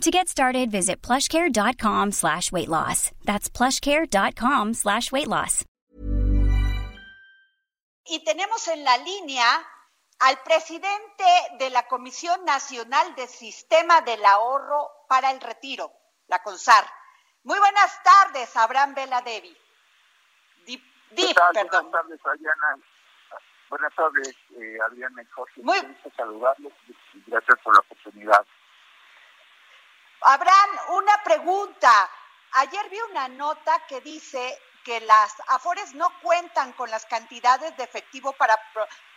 To get started, visit plushcare.com slash weight loss. That's plushcare.com slash weight loss. Y tenemos en la línea al presidente de la Comisión Nacional de Sistema del Ahorro para el Retiro, la CONSAR. Muy buenas tardes, Abraham Vela Devi. Dip, perdón. Buenas tardes, Adriana. Buenas tardes, eh, Adriana y Jorge. Muy... gracias por la oportunidad. Abraham, una pregunta. Ayer vi una nota que dice que las AFORES no cuentan con las cantidades de efectivo para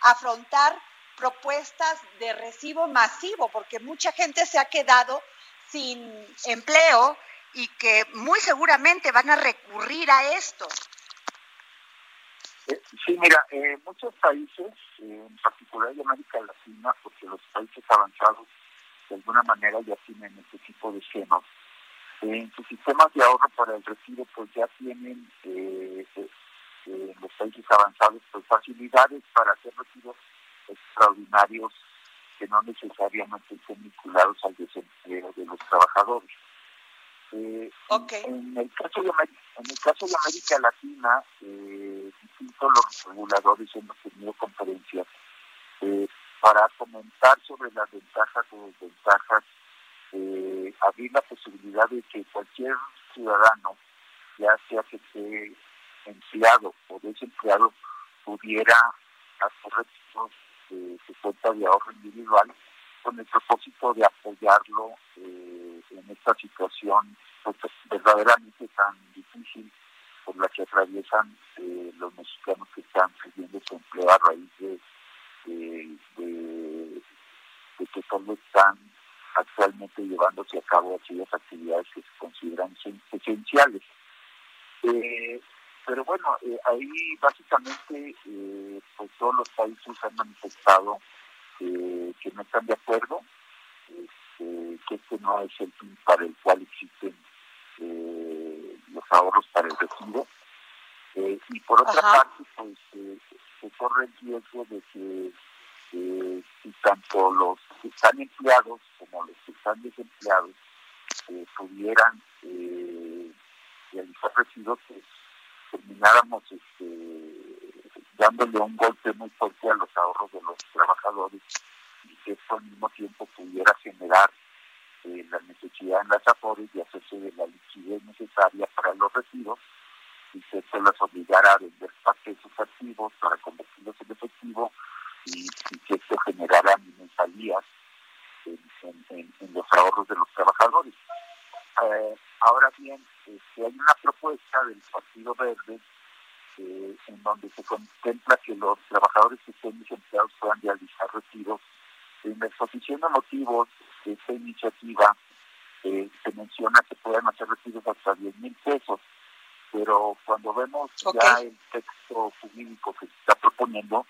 afrontar propuestas de recibo masivo, porque mucha gente se ha quedado sin empleo y que muy seguramente van a recurrir a esto. Eh, sí, mira, eh, muchos países, eh, en particular de América Latina, porque los países avanzados de alguna manera ya tienen este tipo de esquemas. en sus sistemas de ahorro para el retiro, pues ya tienen eh, en los países avanzados pues facilidades para hacer retiros extraordinarios que no necesariamente estén vinculados al desempleo de los trabajadores. Eh, en, el caso de, en el caso de América Latina, eh, distintos los reguladores hemos tenido conferencias eh, para sobre las ventajas o desventajas, eh, abrir la posibilidad de que cualquier ciudadano, ya sea que esté empleado o desempleado, pudiera hacer recursos de su cuenta de ahorro individual con el propósito de apoyarlo eh, en esta situación pues, verdaderamente tan difícil por la que atraviesan eh, los mexicanos que están perdiendo su empleo a raíz de, de, que solo están actualmente llevándose a cabo aquellas actividades que se consideran esenciales. Eh, pero bueno, eh, ahí básicamente eh, pues todos los países han manifestado que no están de acuerdo, este, que este no es el fin para el cual existen los ahorros para el retiro. y por otra parte, pues se corre el riesgo de que si tanto los que están empleados como los que están desempleados pudieran realizar retiros, pues termináramos este, dándole un golpe muy fuerte a los ahorros de los trabajadores y que esto al mismo tiempo pudiera generar eh, la necesidad en las afores de hacerse de la liquidez necesaria para los retiros y que se las obligara a vender parte de sus activos para convertirlos en efectivo y, que esto generara mensalías en, en, los ahorros de los trabajadores. Eh, ahora bien, este, hay una propuesta del Partido Verde eh, en donde se contempla que los trabajadores que estén desempleados puedan realizar retiros. En la exposición de de esta iniciativa eh, se menciona que puedan hacer retiros hasta 10 mil pesos, pero cuando vemos ya el texto jurídico que se está proponiendo,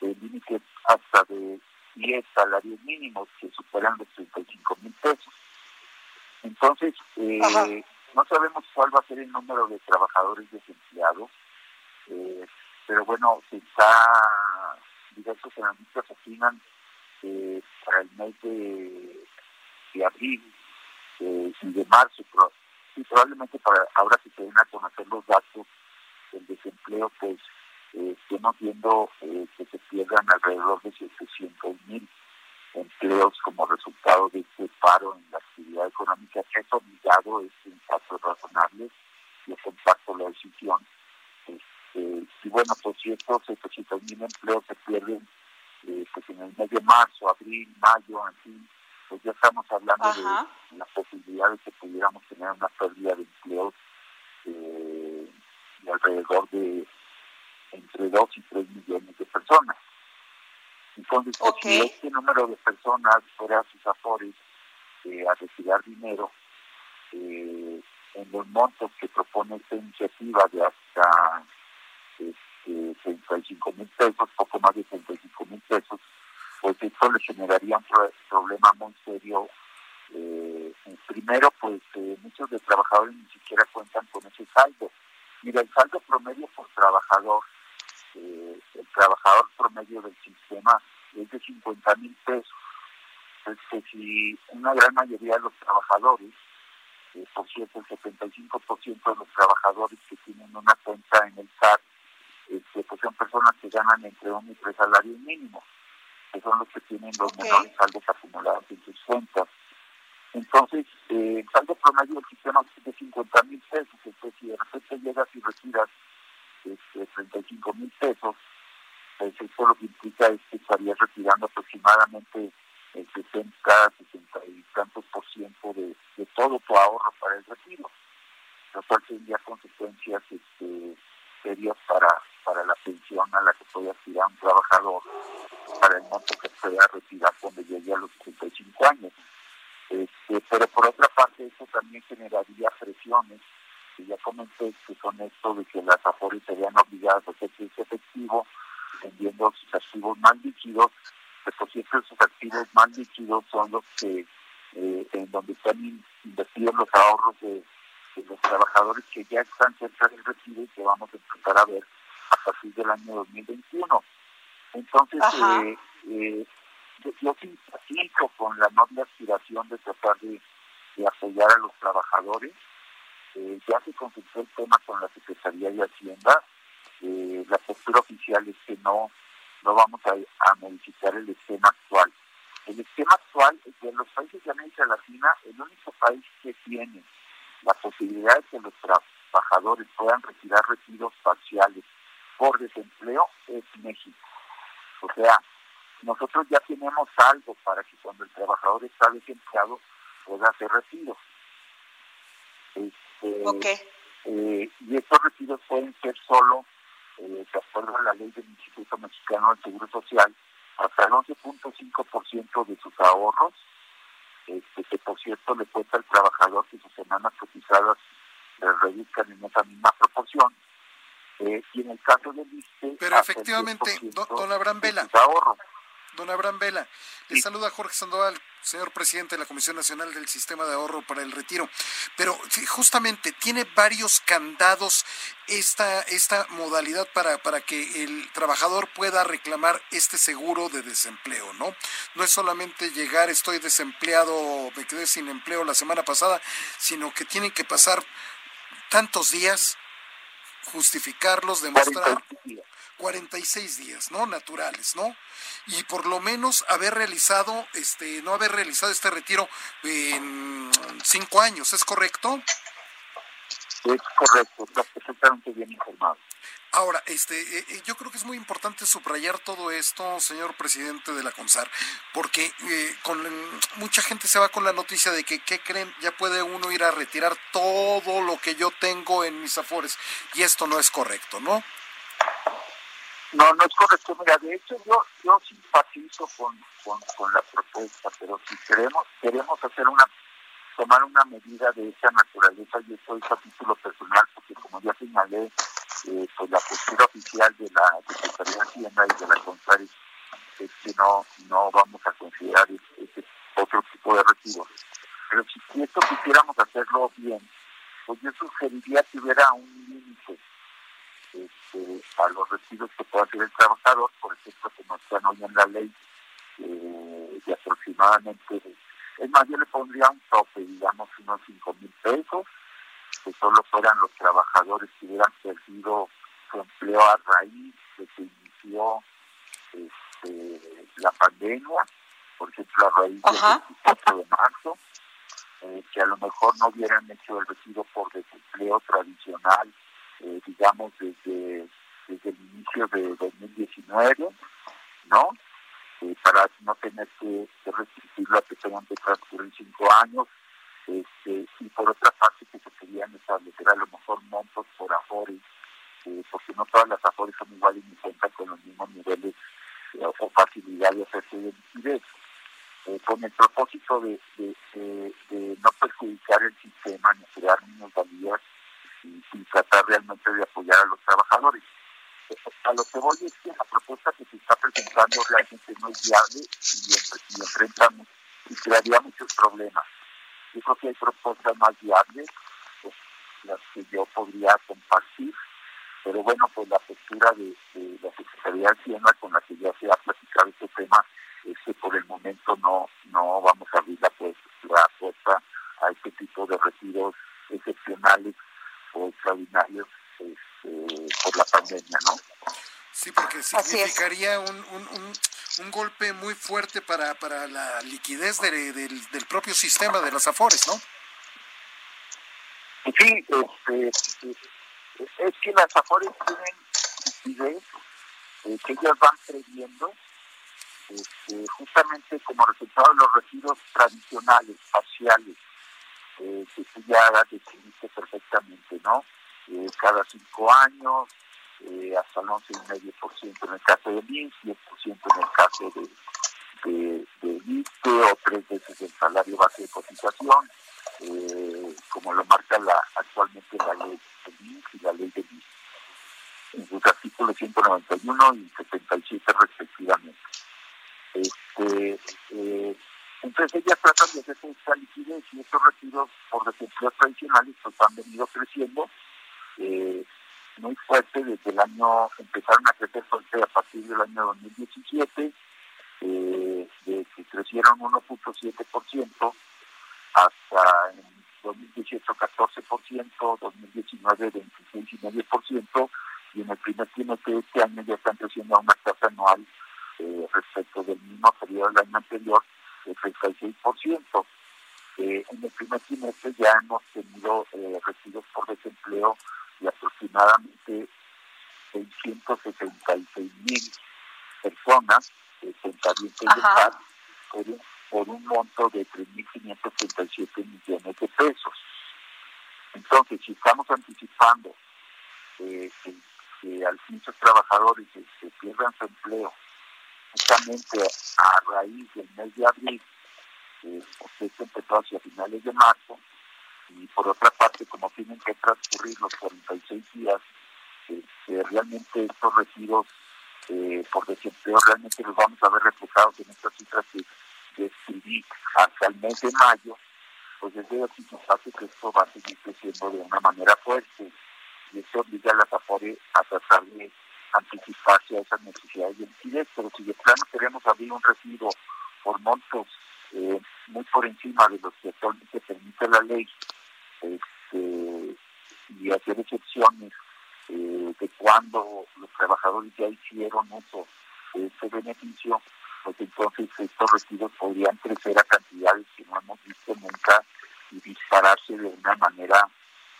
el límite hasta de 10 salarios mínimos que superan los 35 mil pesos. Entonces, eh, no sabemos cuál va a ser el número de trabajadores desempleados, eh, pero bueno, se está, diversos analistas opinan que para el mes de, abril eh, y de marzo, pero, y probablemente para ahora que se den a conocer los datos del desempleo, pues estemos viendo que se pierdan alrededor de 700 mil empleos como resultado de este paro en la actividad económica que es obligado, es un paso razonable, yo comparto la decisión. Este, y bueno, pues si estos 700 mil empleos se pierden eh, pues en el mes de marzo, abril, mayo, en fin, pues ya estamos hablando de la posibilidad de que pudiéramos tener una pérdida de empleos eh, de alrededor de entre 2 y 3 millones de personas. Entonces, pues, si este número de personas fuera a sus afores eh, a retirar dinero, eh, en los montos que propone esta iniciativa de hasta este, 35 mil pesos, poco más de 35 mil pesos, pues esto le generaría un problema muy serio. Eh, primero, pues eh, muchos de trabajadores ni siquiera cuentan con ese saldo. Mira, el saldo promedio por trabajador, eh, el trabajador promedio del sistema es de 50 mil pesos. Es que si una gran mayoría de los trabajadores, por cierto, el 75% de los trabajadores que tienen una cuenta en el SAT, este, pues son personas que ganan entre un y tres salarios mínimos que son los que tienen los menores saldos acumulados en sus cuentas. Entonces, eh, el saldo promedio del sistema es de 50 mil pesos, entonces si de repente llegas y retiras este, 35 mil pesos, pues eso lo que implica es que estarías retirando aproximadamente el 60, 60 y tantos por ciento de, de todo tu ahorro para el retiro, lo cual tendría consecuencias este, serias para, para la pensión a la que puede aspirar un trabajador para el monto que pueda retirar cuando llegue a los 65 años. Este, pero por otra parte, eso también generaría presiones, que ya comenté, que son esto de que las AFORES serían obligadas a hacer ese efectivo, vendiendo sus activos más líquidos, que por cierto más líquidos son los que, eh, en donde están invertidos los ahorros de, los trabajadores que ya están cerca del retiro y que vamos a empezar a ver a partir del año 2021. Entonces, eh, eh, yo, simpatizo con la noble aspiración de tratar de, apoyar a los trabajadores. Eh, ya se consultó el tema con la Secretaría de Hacienda. Eh, la postura oficial es que no, no vamos a, modificar el esquema actual. El esquema actual es de los países de América Latina, el único país que tiene la posibilidad de que los trabajadores puedan retirar retiros parciales por desempleo es México. O sea, nosotros ya tenemos algo para que cuando el trabajador está desempleado pueda hacer retiros. Este, eh, y estos retiros pueden ser solo, eh, de acuerdo a la ley del Instituto Mexicano del Seguro Social, hasta el 11.5% de sus ahorros, este, que por cierto le cuesta al trabajador que sus semanas cotizadas le reduzcan en esa misma proporción, eh, y en el caso del ISTE... Pero efectivamente, don, Abraham Vela. Don Abraham Vela, le saluda Jorge Sandoval, señor presidente de la Comisión Nacional del Sistema de Ahorro para el Retiro. Pero justamente tiene varios candados esta, esta modalidad para, para que el trabajador pueda reclamar este seguro de desempleo, ¿no? No es solamente llegar, estoy desempleado, me quedé sin empleo la semana pasada, sino que tienen que pasar tantos días justificarlos, demostrar 46 días, ¿no? Naturales, ¿no? Y por lo menos haber realizado, este, no haber realizado este retiro en cinco años, ¿es correcto? Es correcto, está perfectamente bien informado. Ahora, este, eh, eh, yo creo que es muy importante subrayar todo esto, señor presidente de la CONSAR, porque eh, con mucha gente se va con la noticia de que, ¿qué creen? Ya puede uno ir a retirar todo lo que yo tengo en mis afores, y esto no es correcto, ¿no? No, no es correcto. Mira, de hecho yo, yo simpatizo con, con, la propuesta, pero si queremos, queremos hacer una tomar una medida de esa naturaleza, y esto es a título personal, porque como ya señalé, eh, pues la postura oficial de la Secretaría de Hacienda y de la CONSARES es que no, no vamos a considerar este, otro tipo de retiros. Pero si esto quisiéramos hacerlo bien, pues yo sugeriría que hubiera un este, a los retiros que pueda hacer el trabajador, por ejemplo, que no están hoy en la ley, eh, de aproximadamente, es más, yo le pondría un tope, digamos, unos 5 mil pesos, que solo fueran los trabajadores que hubieran perdido su empleo a raíz de que inició este, la pandemia, por ejemplo, a raíz del 24 de marzo, eh, que a lo mejor no hubieran hecho el retiro por desempleo tradicional, eh, digamos, desde, desde el inicio de 2019, ¿no? Eh, para no tener que, restringirlo a que tengan que transcurrir cinco años, este, y por otra parte que se querían establecer a lo mejor montos por afores, eh, porque no todas las afores son iguales ni cuentan con los mismos niveles eh, o facilidad de hacerse de liquidez. Eh, con el propósito de, de, no perjudicar el sistema ni crear minusvalías y, y tratar realmente de a lo que voy es que la propuesta que se está presentando realmente no es viable y, y enfrentamos y crearía muchos problemas. Yo creo que hay propuestas más viables, pues, las que yo podría compartir, pero bueno, pues la postura de, la Secretaría de Hacienda con la que ya se ha platicado este tema es que por el momento no no vamos a abrir la, pues, la puerta a este tipo de retiros excepcionales o extraordinarios este, por la pandemia, ¿no? Sí, porque significaría un, un, un, golpe muy fuerte para, para la liquidez del, del propio sistema de las AFORES, ¿no? Sí, este, es que las AFORES tienen liquidez eh, que ellas van previendo este, justamente como resultado de los residuos tradicionales, parciales, eh, que tú ya definiste perfectamente, ¿no? Eh, cada cinco años, eh, hasta el 11,5% en el caso de INS, 10% en el caso de, de, de o tres veces el salario base de cotización, eh, como lo marca la actualmente la ley de INS y la ley de INS, en sus artículos 191 y 77 respectivamente. Este, eh, entonces ellas tratan de hacer esta liquidez y estos retiros por desempleo tradicionales pues han venido creciendo eh, muy fuerte desde el año, empezaron a crecer fuerte a partir del año 2017, eh, que crecieron 1.7% hasta en 2018 14%, 2019 26,5% y en el primer trimestre de este año ya están creciendo a una tasa por un, monto de 3.537 millones de pesos. Entonces, si estamos anticipando que, que, al muchos trabajadores se, pierdan su empleo justamente a raíz del mes de abril, eh, porque esto empezó hacia finales de marzo, y por otra parte, como tienen que transcurrir los 46 días, eh, realmente estos retiros eh, por desempleo realmente los vamos a ver reflejados en estas cifras que describí hasta el mes de mayo, pues es de anticiparse que esto va a seguir creciendo de una manera fuerte. Y eso obliga a las AFORE a tratar de anticiparse a esas necesidades de liquidez, pero si de plano queremos abrir un retiro por montos eh, muy por encima de los que actualmente permite la ley, este, y hacer excepciones eh, de cuando los trabajadores ya hicieron uso de este beneficio, pues entonces estos retiros podrían crecer a cantidades que no hemos visto nunca y dispararse de una manera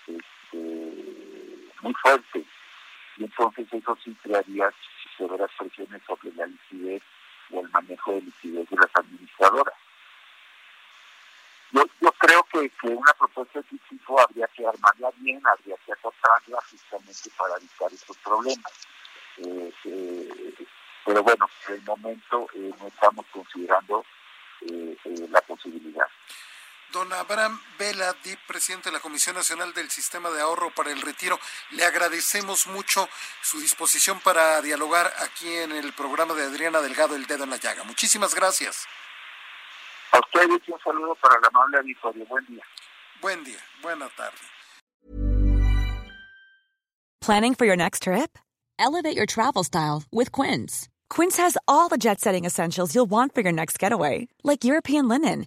este, muy fuerte. Y entonces eso sí crearía severas presiones sobre la liquidez o el manejo de liquidez de las administradoras. Yo, creo que, una propuesta de este tipo habría que armarla bien, habría que acotarla justamente para evitar estos problemas. Eh, eh, pero bueno, en el momento eh, no estamos considerando. Don Abraham Vela, presidente de la Comisión Nacional del Sistema de Ahorro para el Retiro, le agradecemos mucho su disposición para dialogar aquí en el programa de Adriana Delgado, El Dedo en la Llaga. Muchísimas gracias. A ustedes un saludo para la amable auditorio. Buen día. Buen día. Buena tarde. Planning for your next trip? Elevate your travel style with Quince. Quince has all the jet-setting essentials you'll want for your next getaway, like European linen,